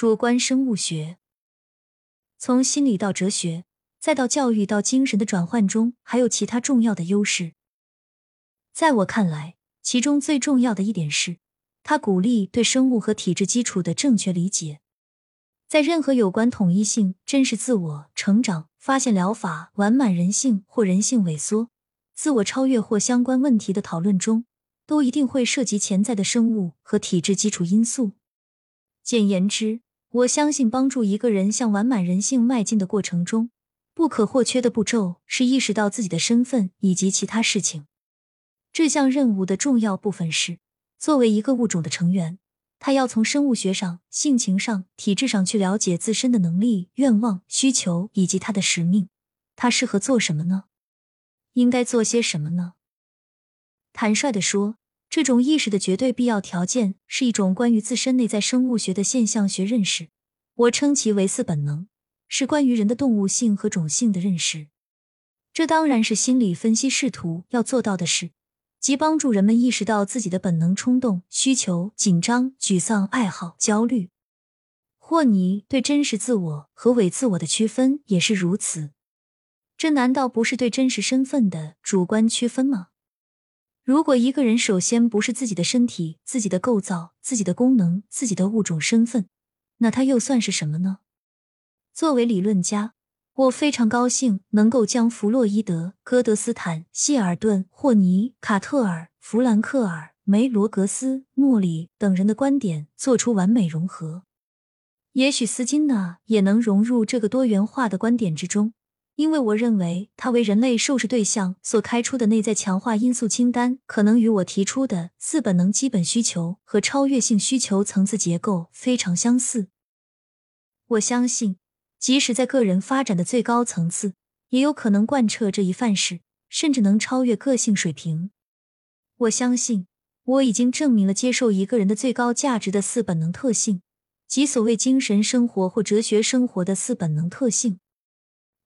主观生物学。从心理到哲学，再到教育到精神的转换中，还有其他重要的优势。在我看来，其中最重要的一点是，它鼓励对生物和体质基础的正确理解。在任何有关统一性、真实自我、成长、发现疗法、完满人性或人性萎缩、自我超越或相关问题的讨论中，都一定会涉及潜在的生物和体质基础因素。简言之，我相信帮助一个人向完满人性迈进的过程中，不可或缺的步骤是意识到自己的身份以及其他事情。这项任务的重要部分是，作为一个物种的成员，他要从生物学上、性情上、体质上去了解自身的能力、愿望、需求以及他的使命。他适合做什么呢？应该做些什么呢？坦率地说，这种意识的绝对必要条件是一种关于自身内在生物学的现象学认识，我称其为四本能，是关于人的动物性和种性的认识。这当然是心理分析试图要做到的事，即帮助人们意识到自己的本能冲动、需求、紧张、沮丧、爱好、焦虑。霍尼对真实自我和伪自我的区分也是如此。这难道不是对真实身份的主观区分吗？如果一个人首先不是自己的身体、自己的构造、自己的功能、自己的物种身份，那他又算是什么呢？作为理论家，我非常高兴能够将弗洛伊德、戈德斯坦、谢尔顿、霍尼、卡特尔、弗兰克尔、梅罗格斯、莫里等人的观点做出完美融合。也许斯金纳也能融入这个多元化的观点之中。因为我认为，他为人类受试对象所开出的内在强化因素清单，可能与我提出的四本能基本需求和超越性需求层次结构非常相似。我相信，即使在个人发展的最高层次，也有可能贯彻这一范式，甚至能超越个性水平。我相信，我已经证明了接受一个人的最高价值的四本能特性，即所谓精神生活或哲学生活的四本能特性。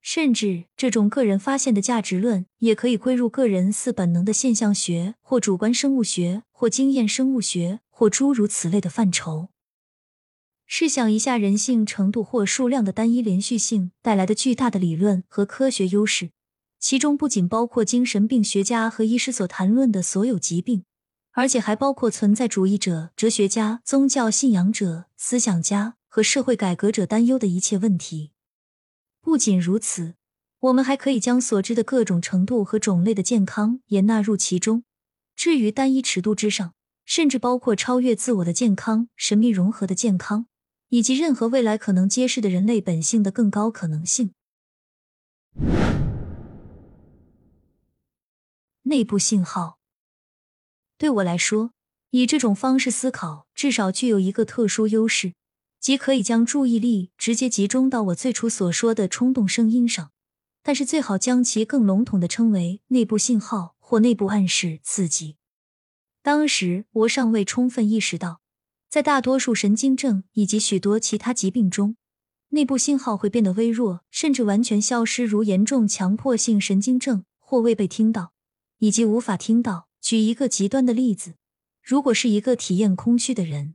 甚至这种个人发现的价值论，也可以归入个人似本能的现象学，或主观生物学，或经验生物学，或诸如此类的范畴。试想一下，人性程度或数量的单一连续性带来的巨大的理论和科学优势，其中不仅包括精神病学家和医师所谈论的所有疾病，而且还包括存在主义者、哲学家、宗教信仰者、思想家和社会改革者担忧的一切问题。不仅如此，我们还可以将所知的各种程度和种类的健康也纳入其中。至于单一尺度之上，甚至包括超越自我的健康、神秘融合的健康，以及任何未来可能揭示的人类本性的更高可能性。内部信号对我来说，以这种方式思考，至少具有一个特殊优势。即可以将注意力直接集中到我最初所说的冲动声音上，但是最好将其更笼统的称为内部信号或内部暗示刺激。当时我尚未充分意识到，在大多数神经症以及许多其他疾病中，内部信号会变得微弱，甚至完全消失，如严重强迫性神经症或未被听到以及无法听到。举一个极端的例子，如果是一个体验空虚的人。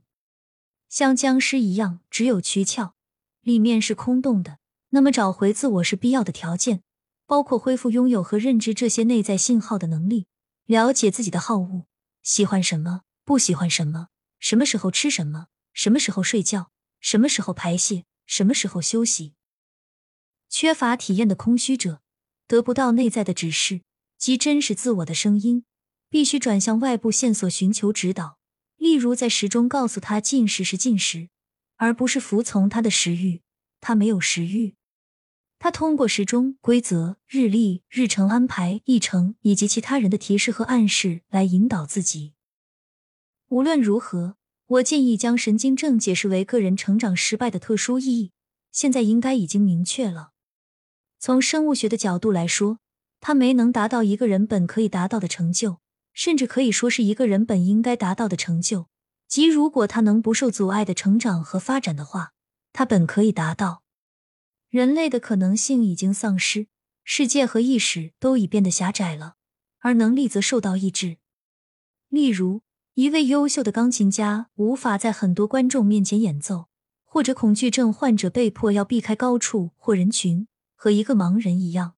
像僵尸一样，只有躯壳，里面是空洞的。那么，找回自我是必要的条件，包括恢复拥有和认知这些内在信号的能力，了解自己的好恶，喜欢什么，不喜欢什么，什么时候吃什么，什么时候睡觉，什么时候排泄，什么时候休息。缺乏体验的空虚者，得不到内在的指示及真实自我的声音，必须转向外部线索寻求指导。例如，在时钟告诉他进食是进食，而不是服从他的食欲。他没有食欲，他通过时钟规则、日历、日程安排、议程以及其他人的提示和暗示来引导自己。无论如何，我建议将神经症解释为个人成长失败的特殊意义。现在应该已经明确了。从生物学的角度来说，他没能达到一个人本可以达到的成就。甚至可以说是一个人本应该达到的成就，即如果他能不受阻碍的成长和发展的话，他本可以达到。人类的可能性已经丧失，世界和意识都已变得狭窄了，而能力则受到抑制。例如，一位优秀的钢琴家无法在很多观众面前演奏，或者恐惧症患者被迫要避开高处或人群，和一个盲人一样。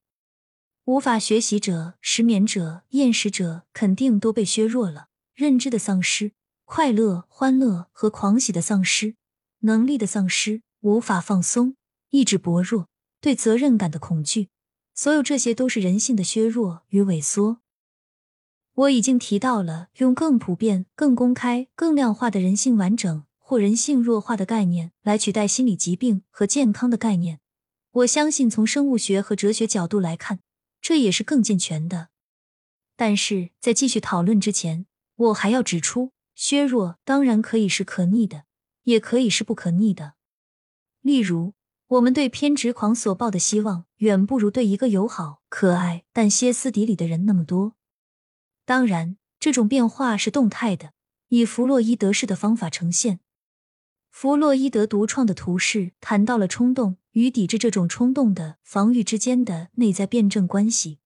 无法学习者、失眠者、厌食者肯定都被削弱了，认知的丧失、快乐、欢乐和狂喜的丧失、能力的丧失、无法放松、意志薄弱、对责任感的恐惧，所有这些都是人性的削弱与萎缩。我已经提到了用更普遍、更公开、更量化的人性完整或人性弱化的概念来取代心理疾病和健康的概念。我相信从生物学和哲学角度来看。这也是更健全的，但是在继续讨论之前，我还要指出，削弱当然可以是可逆的，也可以是不可逆的。例如，我们对偏执狂所抱的希望，远不如对一个友好、可爱但歇斯底里的人那么多。当然，这种变化是动态的，以弗洛伊德式的方法呈现。弗洛伊德独创的图式谈到了冲动。与抵制这种冲动的防御之间的内在辩证关系，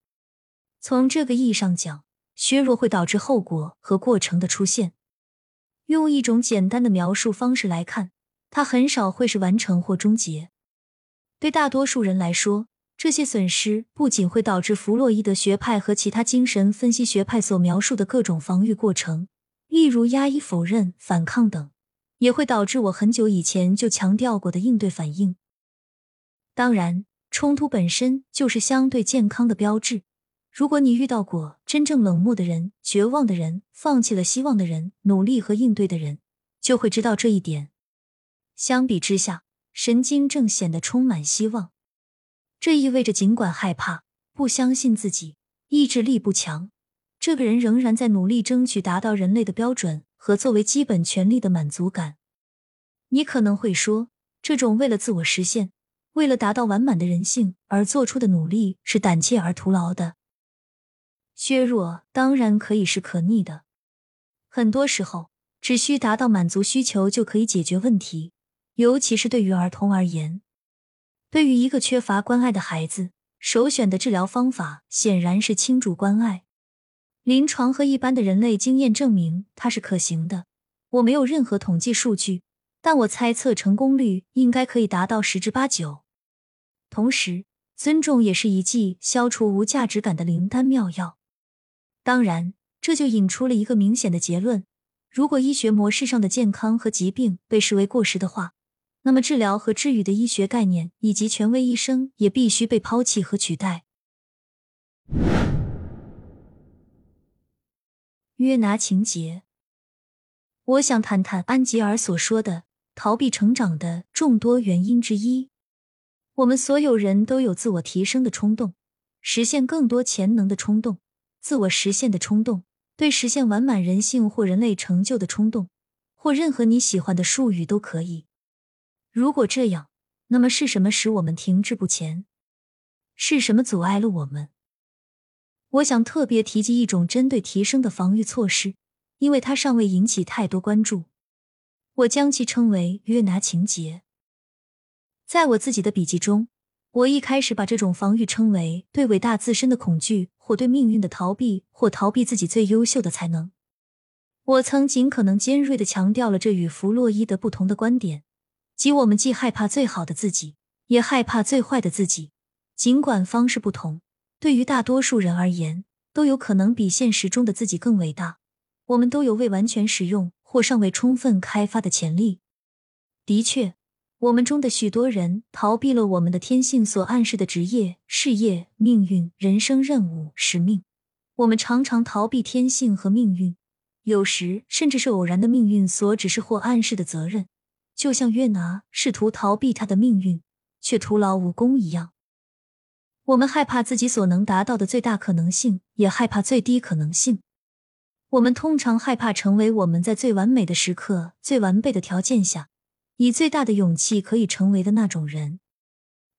从这个意义上讲，削弱会导致后果和过程的出现。用一种简单的描述方式来看，它很少会是完成或终结。对大多数人来说，这些损失不仅会导致弗洛伊德学派和其他精神分析学派所描述的各种防御过程，例如压抑、否认、反抗等，也会导致我很久以前就强调过的应对反应。当然，冲突本身就是相对健康的标志。如果你遇到过真正冷漠的人、绝望的人、放弃了希望的人、努力和应对的人，就会知道这一点。相比之下，神经症显得充满希望。这意味着，尽管害怕、不相信自己、意志力不强，这个人仍然在努力争取达到人类的标准和作为基本权利的满足感。你可能会说，这种为了自我实现。为了达到完满的人性而做出的努力是胆怯而徒劳的。削弱当然可以是可逆的，很多时候只需达到满足需求就可以解决问题，尤其是对于儿童而言。对于一个缺乏关爱的孩子，首选的治疗方法显然是倾注关爱。临床和一般的人类经验证明它是可行的。我没有任何统计数据，但我猜测成功率应该可以达到十之八九。同时，尊重也是一剂消除无价值感的灵丹妙药。当然，这就引出了一个明显的结论：如果医学模式上的健康和疾病被视为过时的话，那么治疗和治愈的医学概念以及权威医生也必须被抛弃和取代。约拿情节，我想谈谈安吉尔所说的逃避成长的众多原因之一。我们所有人都有自我提升的冲动，实现更多潜能的冲动，自我实现的冲动，对实现完满人性或人类成就的冲动，或任何你喜欢的术语都可以。如果这样，那么是什么使我们停滞不前？是什么阻碍了我们？我想特别提及一种针对提升的防御措施，因为它尚未引起太多关注。我将其称为约拿情节。在我自己的笔记中，我一开始把这种防御称为对伟大自身的恐惧，或对命运的逃避，或逃避自己最优秀的才能。我曾尽可能尖锐的强调了这与弗洛伊德不同的观点，即我们既害怕最好的自己，也害怕最坏的自己。尽管方式不同，对于大多数人而言，都有可能比现实中的自己更伟大。我们都有未完全使用或尚未充分开发的潜力。的确。我们中的许多人逃避了我们的天性所暗示的职业、事业、命运、人生任务、使命。我们常常逃避天性和命运，有时甚至是偶然的命运所指示或暗示的责任，就像约拿试图逃避他的命运，却徒劳无功一样。我们害怕自己所能达到的最大可能性，也害怕最低可能性。我们通常害怕成为我们在最完美的时刻、最完备的条件下。以最大的勇气可以成为的那种人，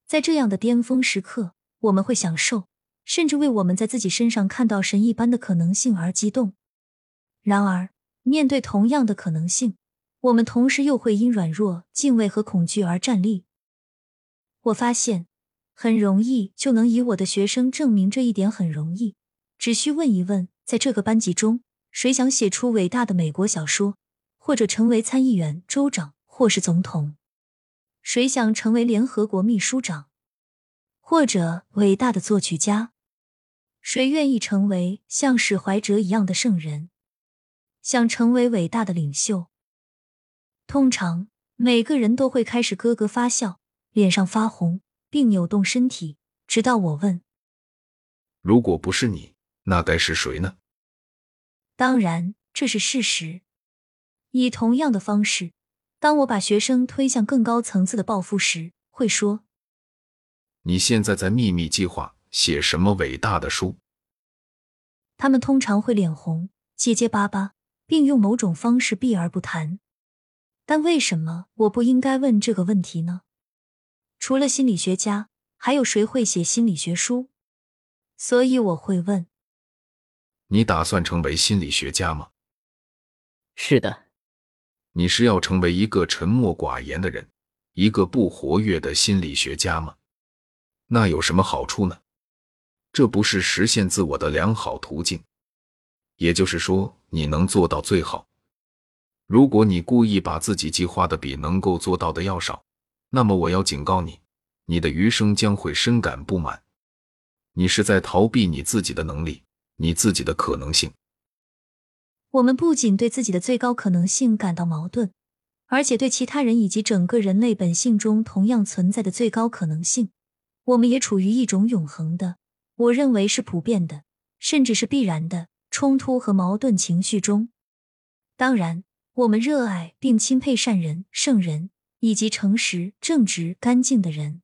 在这样的巅峰时刻，我们会享受，甚至为我们在自己身上看到神一般的可能性而激动。然而，面对同样的可能性，我们同时又会因软弱、敬畏和恐惧而站立。我发现，很容易就能以我的学生证明这一点很容易。只需问一问，在这个班级中，谁想写出伟大的美国小说，或者成为参议员、州长？或是总统。谁想成为联合国秘书长，或者伟大的作曲家？谁愿意成为像史怀哲一样的圣人？想成为伟大的领袖？通常每个人都会开始咯咯发笑，脸上发红，并扭动身体，直到我问：“如果不是你，那该是谁呢？”当然，这是事实。以同样的方式，当我把学生推向更高层次的抱负时，会说：“你现在在秘密计划写什么伟大的书？”他们通常会脸红、结结巴巴，并用某种方式避而不谈。但为什么我不应该问这个问题呢？除了心理学家，还有谁会写心理学书？所以我会问：你打算成为心理学家吗？是的。你是要成为一个沉默寡言的人，一个不活跃的心理学家吗？那有什么好处呢？这不是实现自我的良好途径。也就是说，你能做到最好。如果你故意把自己计划的比能够做到的要少，那么我要警告你，你的余生将会深感不满。你是在逃避你自己的能力，你自己的可能性。我们不仅对自己的最高可能性感到矛盾，而且对其他人以及整个人类本性中同样存在的最高可能性，我们也处于一种永恒的，我认为是普遍的，甚至是必然的冲突和矛盾情绪中。当然。我们热爱并钦佩善人、圣人以及诚实、正直、干净的人，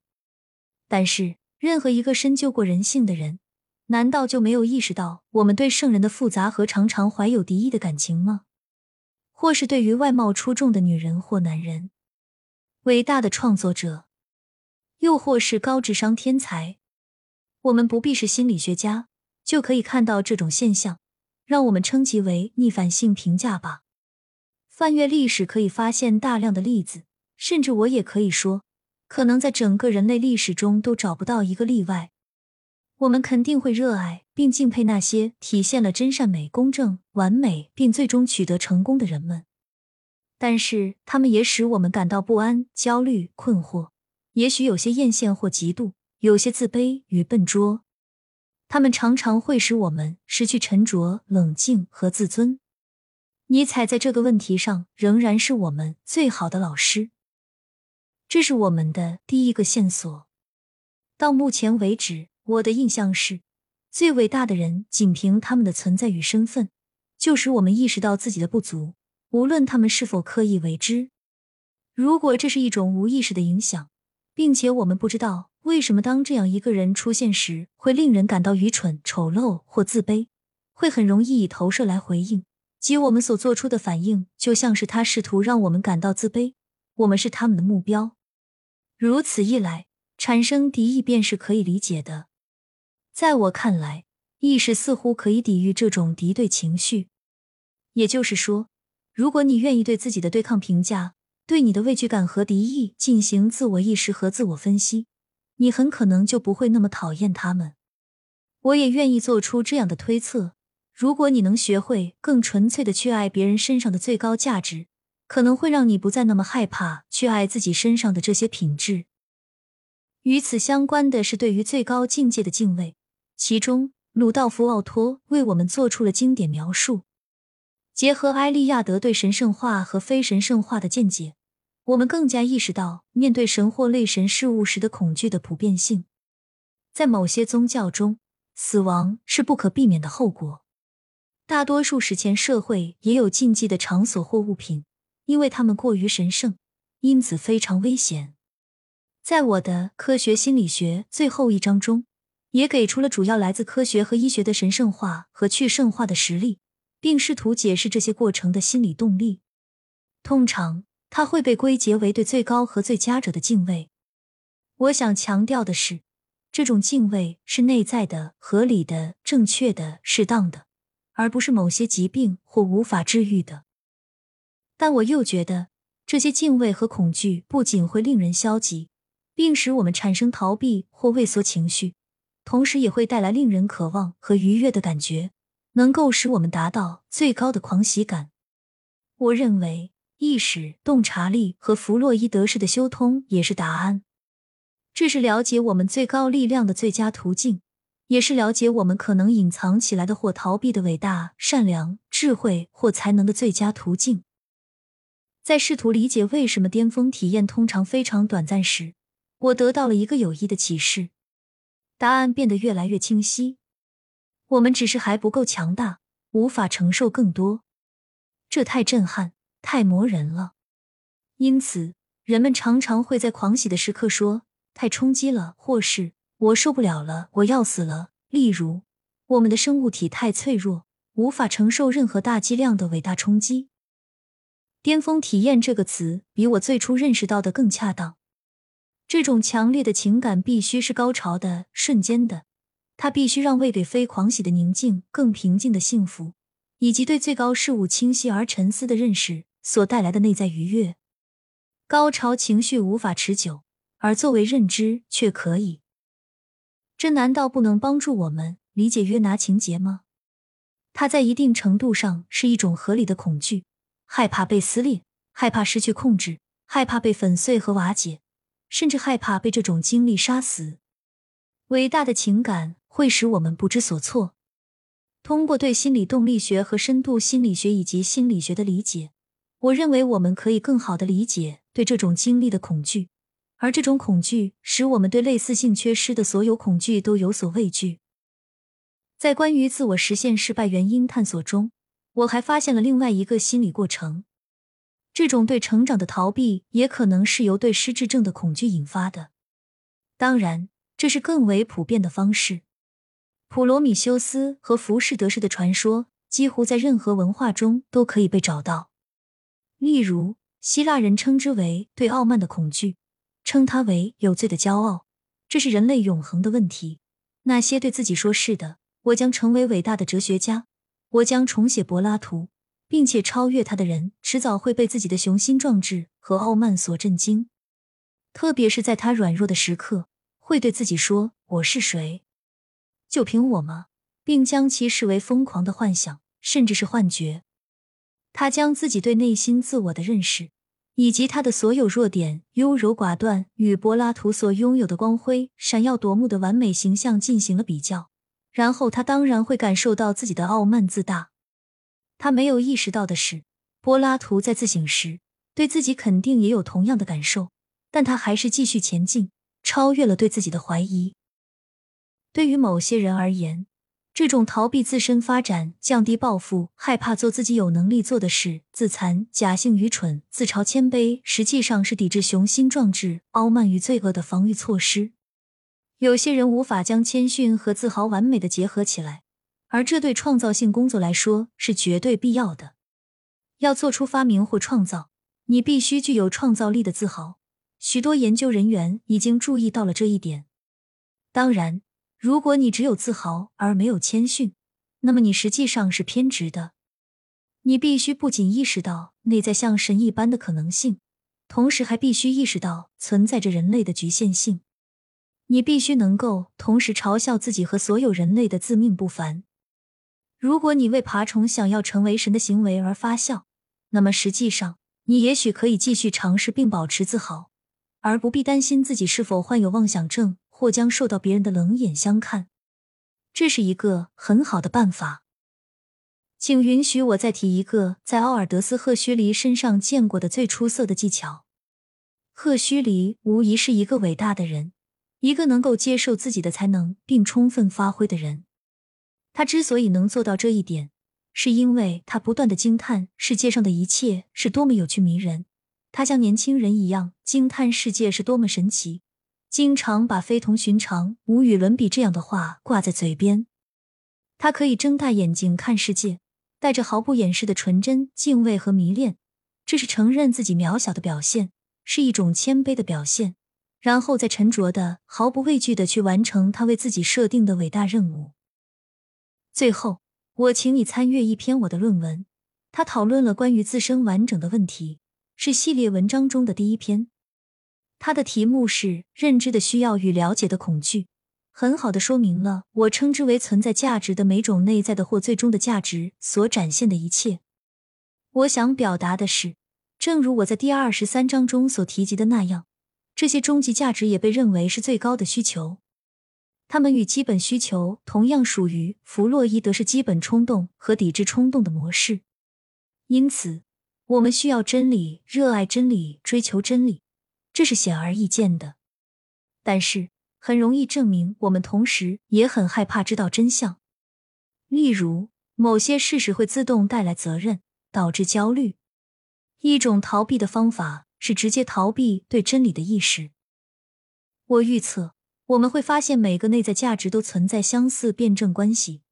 但是任何一个深究过人性的人，难道就没有意识到我们对圣人的复杂和常常怀有敌意的感情吗？或是对于外貌出众的女人或男人、伟大的创作者，又或是高智商天才？我们不必是心理学家，就可以看到这种现象，让我们称其为逆反性评价吧。翻阅历史可以发现大量的例子，甚至我也可以说，可能在整个人类历史中都找不到一个例外。我们肯定会热爱并敬佩那些体现了真善美、公正、完美并最终取得成功的人们，但是他们也使我们感到不安、焦虑、困惑，也许有些艳羡或嫉妒，有些自卑与笨拙。他们常常会使我们失去沉着、冷静和自尊。尼采在这个问题上仍然是我们最好的老师。这是我们的第一个线索。到目前为止，我的印象是，最伟大的人仅凭他们的存在与身份，就使我们意识到自己的不足，无论他们是否刻意为之。如果这是一种无意识的影响，并且我们不知道为什么当这样一个人出现时会令人感到愚蠢、丑陋或自卑，会很容易以投射来回应。即我们所做出的反应，就像是他试图让我们感到自卑，我们是他们的目标。如此一来，产生敌意便是可以理解的。在我看来，意识似乎可以抵御这种敌对情绪。也就是说，如果你愿意对自己的对抗评价、对你的畏惧感和敌意进行自我意识和自我分析，你很可能就不会那么讨厌他们。我也愿意做出这样的推测。如果你能学会更纯粹的去爱别人身上的最高价值，可能会让你不再那么害怕去爱自己身上的这些品质。与此相关的是对于最高境界的敬畏，其中鲁道夫·奥托为我们做出了经典描述。结合埃利亚德对神圣化和非神圣化的见解，我们更加意识到面对神或类神事物时的恐惧的普遍性。在某些宗教中，死亡是不可避免的后果。大多数史前社会也有禁忌的场所或物品，因为他们过于神圣，因此非常危险。在我的科学心理学最后一章中，也给出了主要来自科学和医学的神圣化和去圣化的实例，并试图解释这些过程的心理动力。通常，它会被归结为对最高和最佳者的敬畏。我想强调的是，这种敬畏是内在的、合理的、正确的、适当的。而不是某些疾病或无法治愈的，但我又觉得这些敬畏和恐惧不仅会令人消极，并使我们产生逃避或畏缩情绪，同时也会带来令人渴望和愉悦的感觉，能够使我们达到最高的狂喜感。我认为意识、洞察力和弗洛伊德式的修通也是答案。这是了解我们最高力量的最佳途径，也是了解我们可能隐藏起来的或逃避的伟大、善良、智慧或才能的最佳途径。在试图理解为什么巅峰体验通常非常短暂时，我得到了一个有益的启示。答案变得越来越清晰。我们只是还不够强大，无法承受更多。这太震撼，太磨人了。因此，人们常常会在狂喜的时刻说：“太冲击了”或是“我受不了了，我要死了”。例如，我们的生物体太脆弱，无法承受任何大剂量的伟大冲击。巅峰体验这个词比我最初认识到的更恰当。这种强烈的情感必须是高潮的、瞬间的，它必须让位给非狂喜的宁静、更平静的幸福，以及对最高事物清晰而沉思的认识所带来的内在愉悦。高潮情绪无法持久，而作为认知却可以。这难道不能帮助我们理解约拿情节吗？它在一定程度上是一种合理的恐惧。害怕被撕裂，害怕失去控制，害怕被粉碎和瓦解，甚至害怕被这种经历杀死。伟大的情感会使我们不知所措。通过对心理动力学和深度心理学以及心理学的理解，我认为我们可以更好的理解对这种经历的恐惧，而这种恐惧使我们对类似性缺失的所有恐惧都有所畏惧。在关于自我实现失败原因探索中。我还发现了另外一个心理过程，这种对成长的逃避也可能是由对失智症的恐惧引发的。当然，这是更为普遍的方式。普罗米修斯和浮士德式的传说几乎在任何文化中都可以被找到。例如，希腊人称之为对傲慢的恐惧，称它为有罪的骄傲。这是人类永恒的问题。那些对自己说是的，我将成为伟大的哲学家。我将重写柏拉图，并且超越他的人，迟早会被自己的雄心壮志和傲慢所震惊。特别是在他软弱的时刻，会对自己说：“我是谁？就凭我吗？”并将其视为疯狂的幻想，甚至是幻觉。他将自己对内心自我的认识，以及他的所有弱点、优柔寡断，与柏拉图所拥有的光辉、闪耀夺目的完美形象进行了比较。然后他当然会感受到自己的傲慢自大。他没有意识到的是，柏拉图在自省时对自己肯定也有同样的感受，但他还是继续前进，超越了对自己的怀疑。对于某些人而言，这种逃避自身发展、降低抱负、害怕做自己有能力做的事、自残、假性愚蠢、自嘲谦卑，实际上是抵制雄心壮志、傲慢与罪恶的防御措施。有些人无法将谦逊和自豪完美的结合起来，而这对创造性工作来说是绝对必要的。要做出发明或创造，你必须具有创造力的自豪。许多研究人员已经注意到了这一点。当然，如果你只有自豪而没有谦逊，那么你实际上是偏执的。你必须不仅意识到内在像神一般的可能性，同时还必须意识到存在着人类的局限性。你必须能够同时嘲笑自己和所有人类的自命不凡。如果你为爬虫想要成为神的行为而发笑，那么实际上你也许可以继续尝试并保持自豪，而不必担心自己是否患有妄想症或将受到别人的冷眼相看。这是一个很好的办法。请允许我再提一个在奥尔德斯·赫胥黎身上见过的最出色的技巧。赫胥黎无疑是一个伟大的人。一个能够接受自己的才能并充分发挥的人，他之所以能做到这一点，是因为他不断的惊叹世界上的一切是多么有趣迷人。他像年轻人一样惊叹世界是多么神奇，经常把非同寻常、无与伦比这样的话挂在嘴边。他可以睁大眼睛看世界，带着毫不掩饰的纯真、敬畏和迷恋。这是承认自己渺小的表现，是一种谦卑的表现。然后再沉着的、毫不畏惧的去完成他为自己设定的伟大任务。最后，我请你参阅一篇我的论文，他讨论了关于自身完整的问题，是系列文章中的第一篇。它的题目是《认知的需要与了解的恐惧》，很好的说明了我称之为存在价值的每种内在的或最终的价值所展现的一切。我想表达的是。正如我在第二十三章中所提及的那样，这些终极价值也被认为是最高的需求。它们与基本需求同样属于弗洛伊德式基本冲动和抵制冲动的模式。因此，我们需要真理，热爱真理，追求真理，这是显而易见的。但是，很容易证明，我们同时也很害怕知道真相。例如，某些事实会自动带来责任，导致焦虑。一种逃避的方法是直接逃避对真理的意识。我预测我们会发现每个内在价值都存在相似辩证关系。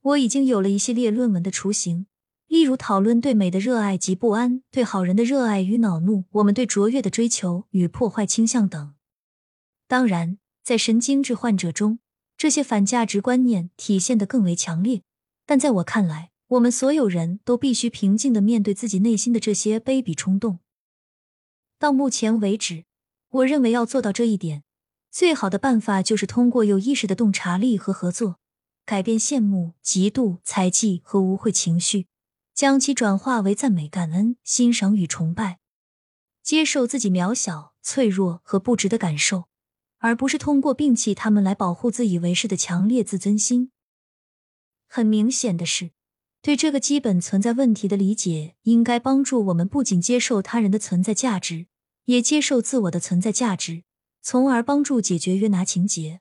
我已经有了一系列论文的雏形，例如讨论对美的热爱及不安，对好人的热爱与恼怒，我们对卓越的追求与破坏倾向等。当然，在神经质患者中，这些反价值观念体现得更为强烈。但在我看来，我们所有人都必须平静的面对自己内心的这些卑鄙冲动。到目前为止，我认为要做到这一点，最好的办法就是通过有意识的洞察力和合作，改变羡慕、嫉妒、猜忌和污秽情绪，将其转化为赞美、感恩、欣赏与崇拜，接受自己渺小、脆弱和不值的感受，而不是通过摒弃他们来保护自以为是的强烈自尊心。很明显的是。对这个基本存在问题的理解，应该帮助我们不仅接受他人的存在价值，也接受自我的存在价值，从而帮助解决约拿情节。